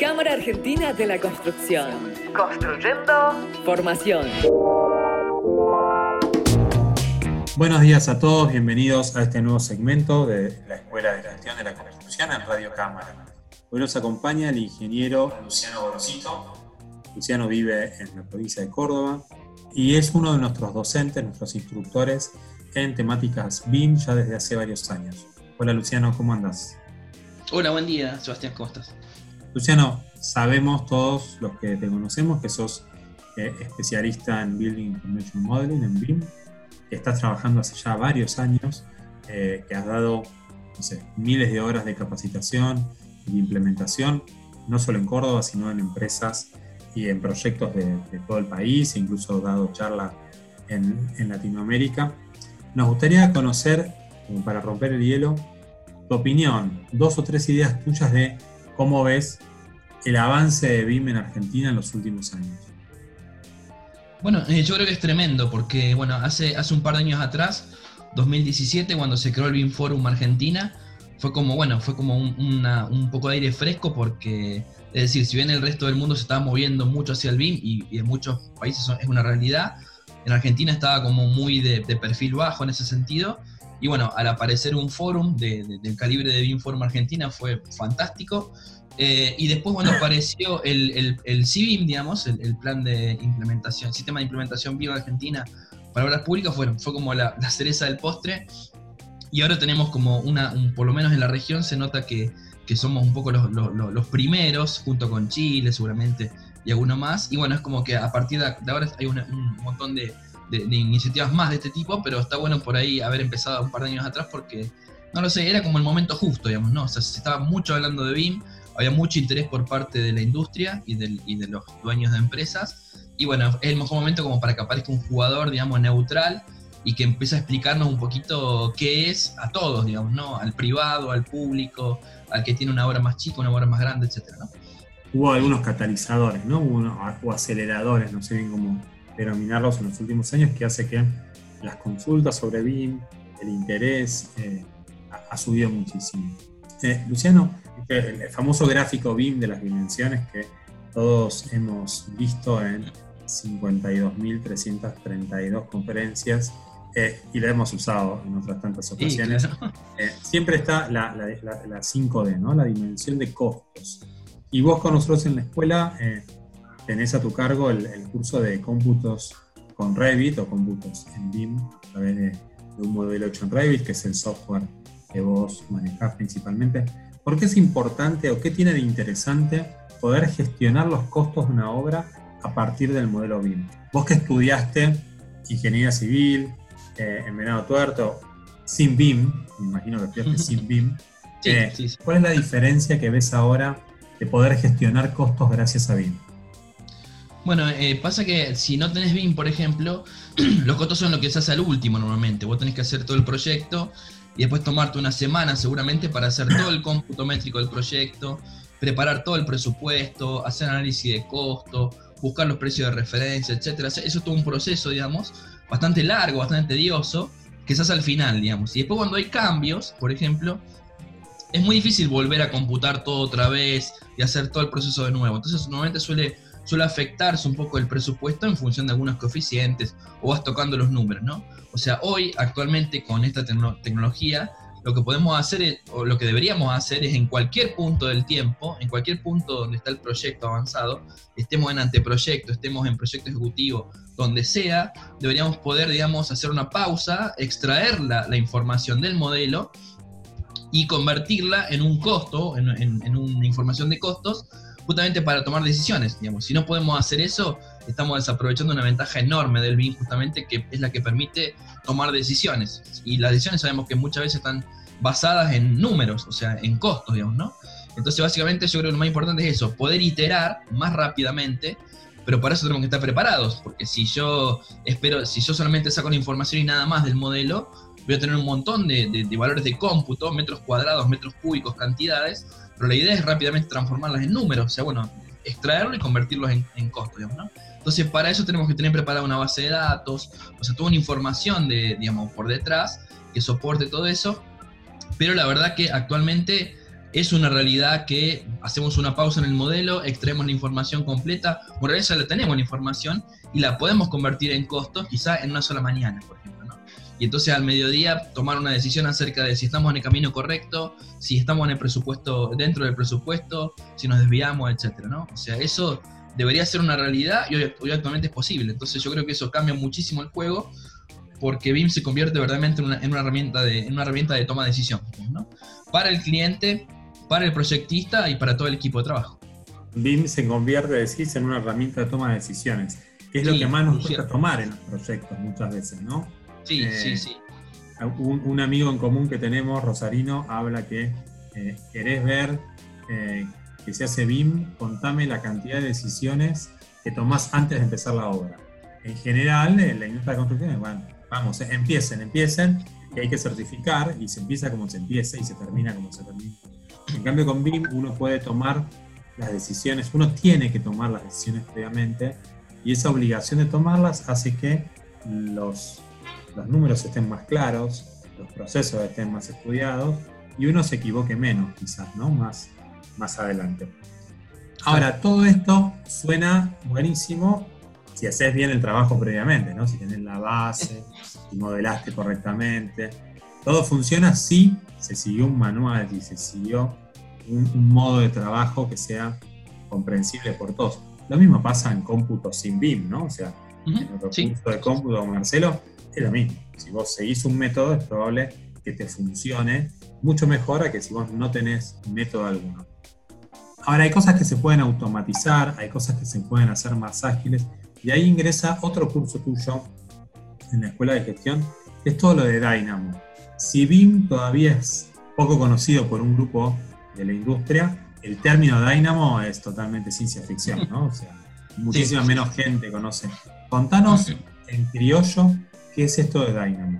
Cámara Argentina de la Construcción. Construyendo Formación. Buenos días a todos, bienvenidos a este nuevo segmento de la Escuela de Gestión de la Construcción en Radio Cámara. Hoy nos acompaña el ingeniero Luciano Gorosito. Luciano vive en la provincia de Córdoba y es uno de nuestros docentes, nuestros instructores en temáticas BIM ya desde hace varios años. Hola Luciano, ¿cómo andas? Hola, buen día, Sebastián, ¿cómo estás? Luciano, sabemos todos los que te conocemos que sos eh, especialista en Building Information Modeling, en BIM, que estás trabajando hace ya varios años, eh, que has dado miles de horas de capacitación y implementación, no solo en Córdoba, sino en empresas y en proyectos de, todo el país, incluso dado charla en, en Latinoamérica. Nos gustaría conocer, para romper el hielo, tu opinión, dos o tres ideas tuyas de cómo ves el avance de BIM en Argentina en los últimos años. Bueno, eh, yo creo que es tremendo porque, bueno, hace, hace un par de años atrás, 2017, cuando se creó el BIM Forum Argentina, fue como, bueno, fue como un, un poco de aire fresco porque, es decir, si bien el resto del mundo se estaba moviendo mucho hacia el BIM y, en muchos países es una realidad, en Argentina estaba como muy de perfil bajo en ese sentido. Y bueno, al aparecer un forum de- de- del calibre de BIM Forum Argentina fue fantástico. Eh, y después cuando apareció el, el, el CIBIM, digamos, el, el plan de implementación, sistema de implementación BIM Argentina para obras públicas, fue, fue como la, la cereza del postre. Y ahora tenemos como una, un- por lo menos en la región se nota que, que somos un poco los, los- los- primeros, junto con Chile seguramente y alguno más. Y bueno, es como que a partir de, ahora hay un montón de, de- iniciativas más de este tipo, pero está bueno por ahí haber empezado un par de años atrás porque, no lo sé, era como el momento justo, digamos, ¿no? O sea, se estaba mucho hablando de BIM, había mucho interés por parte de la industria y, de los dueños de empresas. Y bueno, es el mejor momento como para que aparezca un jugador, digamos, neutral y que empiece a explicarnos un poquito qué es a todos, digamos, ¿no? Al privado, al público, al que tiene una obra más chica, una obra más grande, etcétera, ¿no? Hubo algunos catalizadores, ¿no? Unos- o aceleradores, no sé bien cómo denominarlos en los últimos años, que hace que las consultas sobre BIM, el interés, eh, ha, ha subido muchísimo. Eh, Luciano, el, el famoso gráfico BIM de las dimensiones que todos hemos visto en 52.332 conferencias eh, y la hemos usado en otras tantas Sí, ocasiones. claro. Eh, siempre está la, la- la- la 5D, ¿no? la dimensión de costos. Y vos con nosotros en la escuela eh, tenés a tu cargo el, el curso de cómputos con Revit o cómputos en BIM a través de, de un modelo hecho en Revit, que es el software que vos manejás principalmente. ¿Por qué es importante o qué tiene de interesante poder gestionar los costos de una obra a partir del modelo BIM? Vos que estudiaste ingeniería civil eh, en Venado Tuerto, sin BIM, me imagino que estudiaste sin BIM, Sí, Eh, sí, sí. ¿Cuál es la diferencia que ves ahora de poder gestionar costos gracias a BIM? Bueno, eh, pasa que si no tenés BIM, por ejemplo, los costos son lo que se hace al último normalmente. Vos tenés que hacer todo el proyecto y después tomarte una semana seguramente para hacer todo el cómputo métrico del proyecto, preparar todo el presupuesto, hacer análisis de costo, buscar los precios de referencia, etcétera. Eso es todo un proceso, digamos, bastante largo, bastante tedioso, que se hace al final, digamos. Y después cuando hay cambios, por ejemplo, es muy difícil volver a computar todo otra vez y hacer todo el proceso de nuevo. Entonces normalmente suele suele afectarse un poco el presupuesto en función de algunos coeficientes o vas tocando los números, ¿no? O sea, hoy, actualmente, con esta tecno- tecnología, lo que podemos hacer, o lo que deberíamos hacer es en cualquier punto del tiempo, en cualquier punto donde está el proyecto avanzado, estemos en anteproyecto, estemos en proyecto ejecutivo, donde sea, deberíamos poder, digamos, hacer una pausa, extraer la, la información del modelo y convertirla en un costo, en, en- en una información de costos, justamente para tomar decisiones. Digamos. Si no podemos hacer eso, estamos desaprovechando una ventaja enorme del BIM, justamente, que es la que permite tomar decisiones. Y las decisiones sabemos que muchas veces están basadas en números, o sea, en costos, digamos, ¿no? Entonces, básicamente, yo creo que lo más importante es eso, poder iterar más rápidamente, pero para eso tenemos que estar preparados, porque si yo espero, si yo solamente saco la información y nada más del modelo, voy a tener un montón de, de- de valores de cómputo, metros cuadrados, metros cúbicos, cantidades, pero la idea es rápidamente transformarlas en números, o sea, bueno, extraerlo y convertirlos en, en costos, digamos, ¿no? Entonces, para eso tenemos que tener preparada una base de datos, o sea, toda una información de, digamos, por detrás que soporte todo eso, pero la verdad que actualmente es una realidad que hacemos una pausa en el modelo, extraemos la información completa, por eso ya la tenemos la información y la podemos convertir en costos quizá en una sola mañana, por ejemplo. Y entonces al mediodía tomar una decisión acerca de si estamos en el camino correcto, si estamos en el presupuesto, dentro del presupuesto, si nos desviamos, etcétera, ¿no? O sea, eso debería ser una realidad y hoy, actualmente es posible. Entonces yo creo que eso cambia muchísimo el juego porque BIM se convierte verdaderamente en una, en una herramienta, de, en una herramienta de toma de decisión, ¿no? Para el cliente, para el proyectista y para todo el equipo de trabajo. BIM se convierte, decís, en una herramienta de toma de decisiones, que es lo que más nos cuesta tomar en los proyectos muchas veces, ¿no? Sí, sí, eh, sí. Un, amigo en común que tenemos, Rosarino, habla que eh, querés ver eh, que se hace BIM, contame la cantidad de decisiones que tomás antes de empezar la obra. En general, en la industria de construcción, bueno, vamos, empiecen, empiecen, que hay que certificar y se empieza como se empieza y se termina como se termina. En cambio, con BIM uno puede tomar las decisiones, uno tiene que tomar las decisiones previamente y esa obligación de tomarlas hace que los, los números estén más claros, los procesos estén más estudiados y uno se equivoque menos, quizás, ¿no? Más, más adelante. Ahora, todo esto suena buenísimo si haces bien el trabajo previamente, ¿no? Si tenés la base, si modelaste correctamente. Todo funciona si se siguió un manual, y se siguió un, modo de trabajo que sea comprensible por todos. Lo mismo pasa en cómputo sin BIM, ¿no? O sea, en el recurso de cómputo, Marcelo, es lo mismo. Si vos seguís un método, es probable que te funcione mucho mejor a que si vos no tenés método alguno. Ahora, hay cosas que se pueden automatizar, hay cosas que se pueden hacer más ágiles, y ahí ingresa otro curso tuyo en la Escuela de Gestión, que es todo lo de Dynamo. Si BIM todavía es poco conocido por un grupo de la industria, el término Dynamo es totalmente ciencia ficción, ¿no? O sea, muchísima menos gente conoce. Contanos en criollo qué es esto de Dynamo.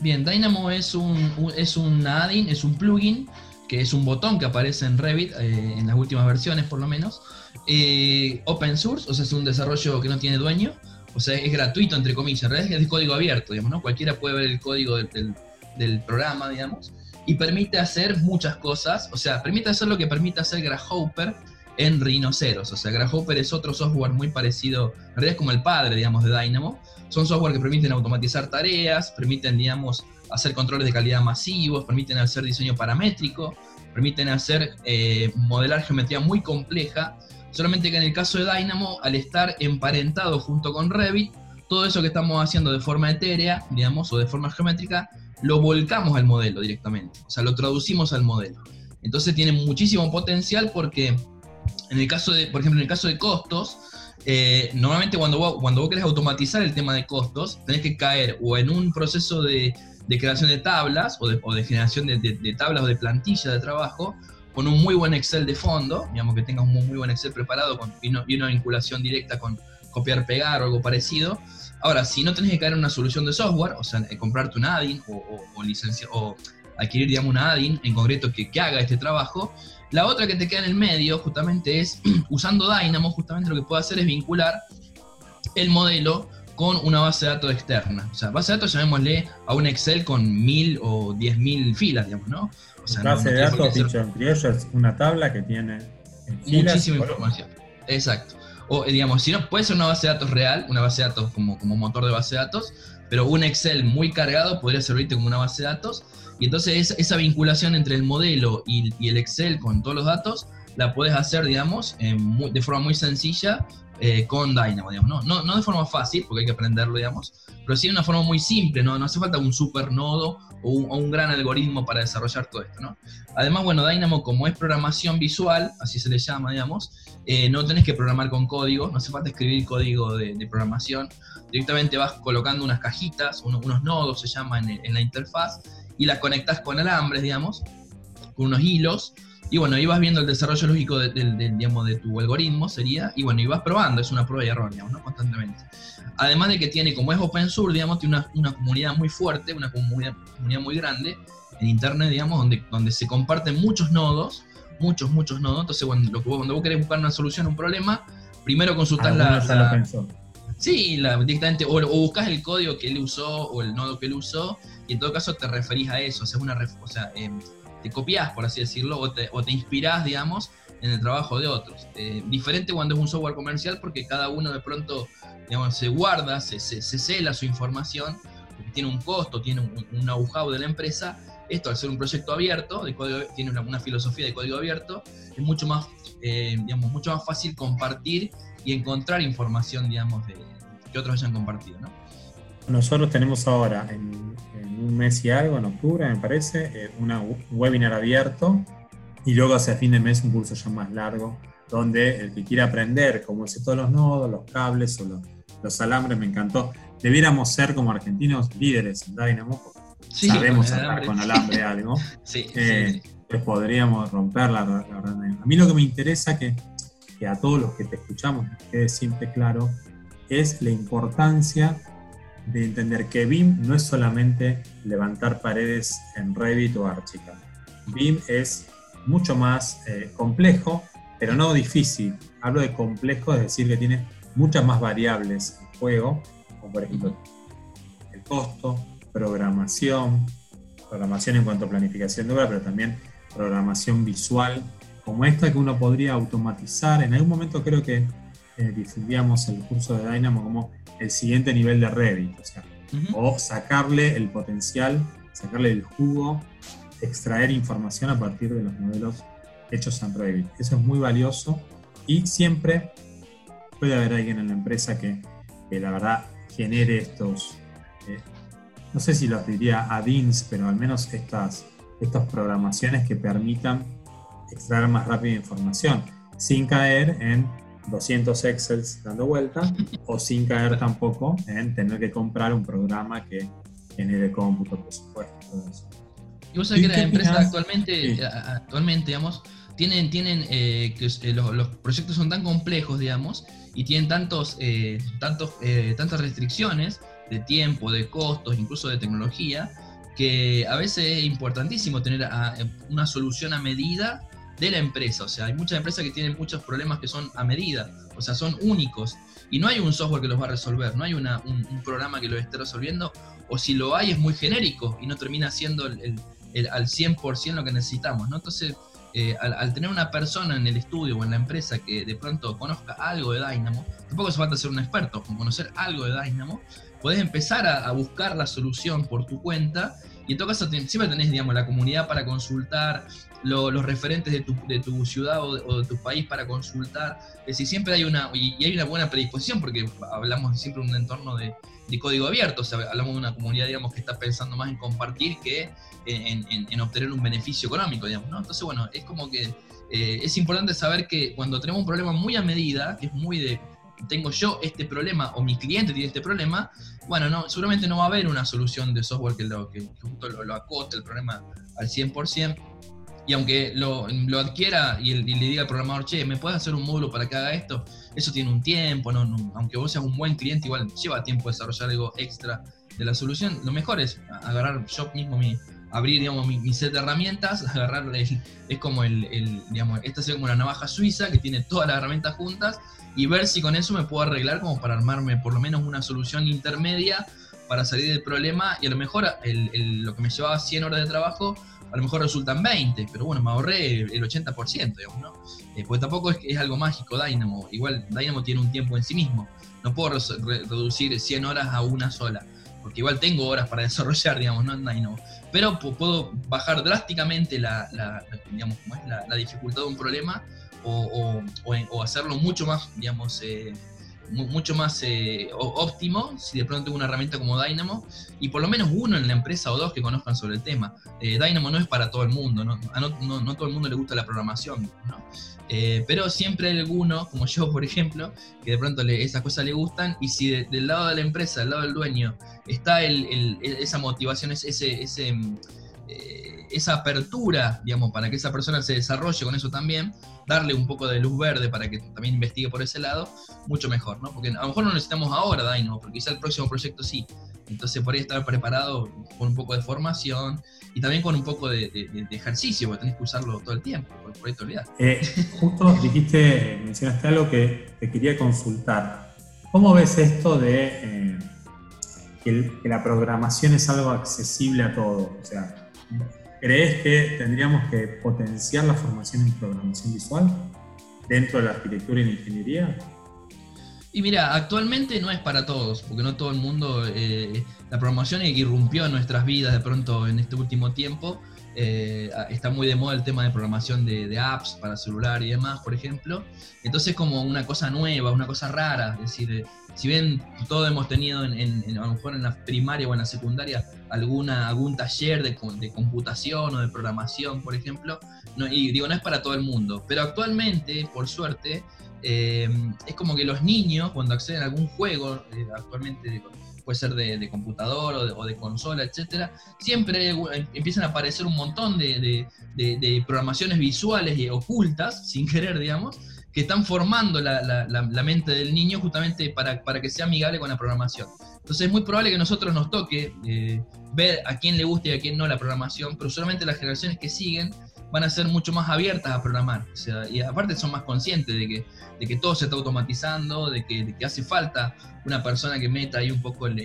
Bien, Dynamo es un, es un add-in, es un plugin, que es un botón que aparece en Revit, eh, en las últimas versiones por lo menos. Eh, open source, o sea, es un desarrollo que no tiene dueño, o sea, es gratuito, entre comillas, en es de código abierto, digamos, ¿no? Cualquiera puede ver el código del, del programa, digamos y permite hacer muchas cosas, o sea, permite hacer lo que permite hacer Grasshopper en Rhinoceros, o sea, Grasshopper es otro software muy parecido, en realidad es como el padre, digamos, de Dynamo, son software que permiten automatizar tareas, permiten, digamos, hacer controles de calidad masivos, permiten hacer diseño paramétrico, permiten hacer eh, modelar geometría muy compleja, solamente que en el caso de Dynamo, al estar emparentado junto con Revit, todo eso que estamos haciendo de forma etérea, digamos, o de forma geométrica, lo volcamos al modelo directamente, o sea, lo traducimos al modelo. Entonces tiene muchísimo potencial porque en el caso de, por ejemplo, en el caso de costos, eh, normalmente cuando vos, cuando vos querés automatizar el tema de costos, tenés que caer o en un proceso de, creación de tablas o de, generación de, tablas o de plantilla de trabajo con un muy buen Excel de fondo, digamos que tengas un muy buen Excel preparado con, y, una vinculación directa con copiar-pegar o algo parecido, Ahora, si no tenés que caer en una solución de software, o sea, comprarte un add-in o, o, adquirir, digamos, un add-in en concreto que, que, haga este trabajo, la otra que te queda en el medio justamente es, usando Dynamo, justamente lo que puede hacer es vincular el modelo con una base de datos externa. O sea, base de datos llamémosle a un Excel con mil o diez mil filas, digamos, ¿no? O sea, base de datos, dicho en criollo, es una tabla que tiene muchísima información. Exacto. O digamos, si no, puede ser una base de datos real, una base de datos como, como motor de base de datos, pero un Excel muy cargado podría servirte como una base de datos. Y entonces esa, vinculación entre el modelo y, el Excel con todos los datos la puedes hacer, digamos, de forma muy sencilla eh, con Dynamo, digamos. No, no, de forma fácil, porque hay que aprenderlo, digamos, pero sí de una forma muy simple, no, no hace falta un super nodo o un, gran algoritmo para desarrollar todo esto, ¿no? Además, bueno, Dynamo como es programación visual, así se le llama, digamos, eh, no tenés que programar con código, no hace falta escribir código de, programación, directamente vas colocando unas cajitas, unos nodos se llama en, la interfaz, y las conectas con alambres, digamos, con unos hilos, y bueno, ibas viendo el desarrollo lógico de, digamos, de tu algoritmo, sería, y bueno, ibas probando, es una prueba y error, digamos, ¿no? constantemente. Además de que tiene, como es open source, digamos, tiene una, una comunidad muy fuerte, una comunidad, comunidad, muy grande en Internet, digamos, donde, donde se comparten muchos nodos, muchos, muchos nodos. Entonces, cuando, lo, cuando vos querés buscar una solución a un problema, primero consultás la, Sí, la, directamente, o, o, buscas el código que él usó o el nodo que él usó, y en todo caso te referís a eso, o sea, una, o sea te copias, por así decirlo, o te, o inspirás, digamos, en el trabajo de otros. Eh, diferente cuando es un software comercial porque cada uno de pronto se guarda, se, se, cela su información, tiene un costo, tiene un, un know-how de la empresa. Esto al ser un proyecto abierto, tiene una, una filosofía de código abierto, es mucho más, eh, digamos, mucho más fácil compartir y encontrar información, digamos, de, que otros hayan compartido. ¿no? Nosotros tenemos ahora, en, en, un mes y algo, en octubre me parece, eh, una, un webinar abierto y luego hacia fin de mes un curso ya más largo, donde el que quiera aprender cómo es todos los nodos, los cables o los, los alambres, me encantó. Debiéramos ser como argentinos líderes en Dynamo, sí, sabemos hablar con alambre algo. sí, eh, sí, Pues podríamos romperla, la, la verdad. A mí lo que me interesa que, que a todos los que te escuchamos quede siempre claro es la importancia de entender que BIM no es solamente levantar paredes en Revit o Archicad. BIM es mucho más eh, complejo, pero no difícil. Hablo de complejo, es decir, que tiene muchas más variables en juego, como por ejemplo el costo, programación, programación en cuanto a planificación de obra, pero también programación visual, como esta que uno podría automatizar. En algún momento creo que eh, difundíamos el curso de Dynamo como el siguiente nivel de Revit, o, sea, uh -huh. o sacarle el potencial, sacarle el jugo, extraer información a partir de los modelos hechos en Revit. Eso es muy valioso y siempre puede haber alguien en la empresa que, que la verdad genere estos, eh, no sé si los diría add-ins, pero al menos estas, estas programaciones que permitan extraer más rápido información, sin caer en 200 Excels dando vuelta o sin caer tampoco en tener que comprar un programa que genere cómputo, por supuesto. Todo eso. Y vos sabés que las empresas actualmente, sí. actualmente, digamos, tienen, tienen eh, que eh, los, los, proyectos son tan complejos, digamos, y tienen tantos, eh, tantos, tantas restricciones de tiempo, de costos, incluso de tecnología, que a veces es importantísimo tener a, una solución a medida de la empresa. O sea, hay muchas empresas que tienen muchos problemas que son a medida, o sea, son únicos. Y no hay un software que los va a resolver, no hay una, un, programa que los esté resolviendo, o si lo hay es muy genérico y no termina siendo el, el, el al 100% lo que necesitamos. ¿no? Entonces, eh, al, tener una persona en el estudio o en la empresa que de pronto conozca algo de Dynamo, tampoco hace falta ser un experto, con conocer algo de Dynamo, podés empezar a buscar la solución por tu cuenta y en todo caso siempre tenés, digamos, la comunidad para consultar, lo, los referentes de tu, de tu ciudad o de, tu país para consultar. Es decir, siempre hay una, y, hay una buena predisposición porque hablamos siempre de un entorno de, código abierto, o sea, hablamos de una comunidad, digamos, que está pensando más en compartir que en obtener un beneficio económico, digamos, ¿no? Entonces, bueno, es como que eh, es importante saber que cuando tenemos un problema muy a medida, que es muy de tengo yo este problema o mi cliente tiene este problema, bueno, no, seguramente no va a haber una solución de software que, lo, que, justo lo, lo, acote el problema al 100%. Y aunque lo, lo adquiera y, el, y, le diga al programador, che, ¿me puedes hacer un módulo para que haga esto? Eso tiene un tiempo, no, no, aunque vos seas un buen cliente, igual lleva tiempo desarrollar algo extra de la solución. Lo mejor es agarrar yo mismo mi, abrir digamos, mi, set de herramientas, agarrar es como el, digamos, esta es como una navaja suiza que tiene todas las herramientas juntas y ver si con eso me puedo arreglar como para armarme por lo menos una solución intermedia para salir del problema y a lo mejor el, el, lo que me llevaba 100 horas de trabajo a lo mejor resultan 20, pero bueno, me ahorré el 80%, digamos, ¿no? Eh, porque tampoco es, es algo mágico Dynamo, igual Dynamo tiene un tiempo en sí mismo, no puedo re reducir 100 horas a una sola, porque igual tengo horas para desarrollar, digamos, ¿no? En Dynamo, pero puedo bajar drásticamente la, la, digamos. La, la dificultad de un problema o, o, o, hacerlo mucho más, digamos, eh, mucho más eh, óptimo si de pronto tengo una herramienta como Dynamo y por lo menos uno en la empresa o dos que conozcan sobre el tema. Eh, Dynamo no es para todo el mundo, no, no, no, no todo el mundo le gusta la programación, eh, pero siempre hay alguno, como yo por ejemplo, que de pronto le, esas cosas le gustan y si de, del lado de la empresa, del lado del dueño, está el, esa motivación, ese, ese eh, esa apertura, digamos, para que esa persona se desarrolle con eso también, darle un poco de luz verde para que también investigue por ese lado, mucho mejor, ¿no? Porque a lo mejor no necesitamos ahora Dino, porque quizá el próximo proyecto sí. Entonces por ahí estar preparado con un poco de formación y también con un poco de, ejercicio, porque tenés que usarlo todo el tiempo, por, por ahí te olvidás. Eh, justo dijiste, mencionaste algo que te quería consultar. ¿Cómo ves esto de eh, que, la programación es algo accesible a todos? O sea, ¿crees que tendríamos que potenciar la formación en programación visual dentro de la arquitectura y la ingeniería? Y mira, actualmente no es para todos, porque no todo el mundo, eh, la programación irrumpió en nuestras vidas de pronto en este último tiempo. Eh, está muy de moda el tema de programación de, apps para celular y demás, por ejemplo. Entonces como una cosa nueva, una cosa rara. Es decir, eh, si bien todos hemos tenido en, a lo mejor en la primaria o en la secundaria alguna, algún taller de, de computación o de programación, por ejemplo, no, y digo, no es para todo el mundo, pero actualmente, por suerte, eh, es como que los niños, cuando acceden a algún juego, eh, actualmente puede ser de, computador o de, consola, etcétera, siempre empiezan a aparecer un montón de, programaciones visuales y ocultas, sin querer, digamos, que están formando la, mente del niño justamente para, para, que sea amigable con la programación. Entonces es muy probable que a nosotros nos toque eh, ver a quién le gusta y a quién no la programación, pero solamente las generaciones que siguen van a ser mucho más abiertas a programar. O sea, y aparte son más conscientes de que, de que todo se está automatizando, de que, hace falta una persona que meta ahí un poco el,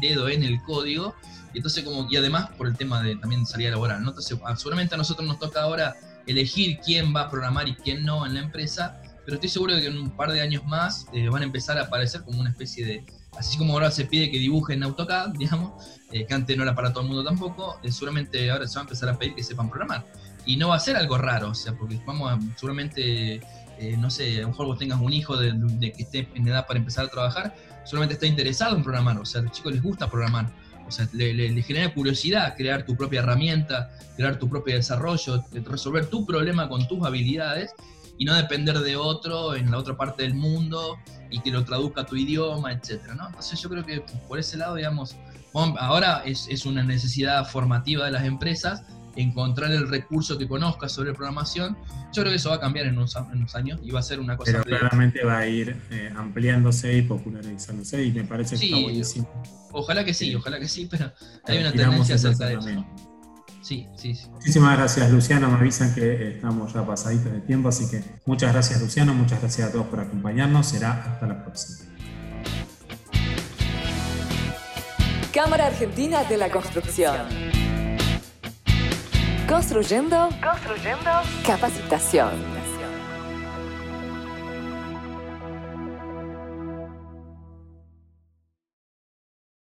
dedo en el código. Y entonces como, y además por el tema de también salida laboral, ¿no? Entonces, seguramente a nosotros nos toca ahora elegir quién va a programar y quién no en la empresa, pero estoy seguro de que en un par de años más eh, van a empezar a aparecer como una especie de, así como ahora se pide que dibujen AutoCAD, digamos, eh, que antes no era para todo el mundo tampoco, eh, seguramente ahora se va a empezar a pedir que sepan programar y no va a ser algo raro, o sea, porque vamos a, seguramente, eh, no sé, a lo mejor vos tengas un hijo de, que esté en edad para empezar a trabajar, solamente está interesado en programar, o sea, a los chicos les gusta programar, o sea, le, genera curiosidad crear tu propia herramienta, crear tu propio desarrollo, resolver tu problema con tus habilidades y no depender de otro en la otra parte del mundo y que lo traduzca a tu idioma, etcétera, ¿no? Entonces yo creo que por ese lado, digamos, ahora es, es una necesidad formativa de las empresas, encontrar el recurso que conozca sobre programación, yo creo que eso va a cambiar en unos, años y va a ser una cosa... Pero claramente va a ir eh, ampliándose y popularizándose y me parece que está buenísimo. Ojalá que sí, ojalá que sí, pero hay una tendencia acerca de eso. Sí, sí, sí. Muchísimas gracias, Luciano. Me avisan que estamos ya pasaditos de tiempo, así que muchas gracias, Luciano. Muchas gracias a todos por acompañarnos. Será hasta la próxima. Cámara Argentina de la Construcción. Construyendo, construyendo capacitación.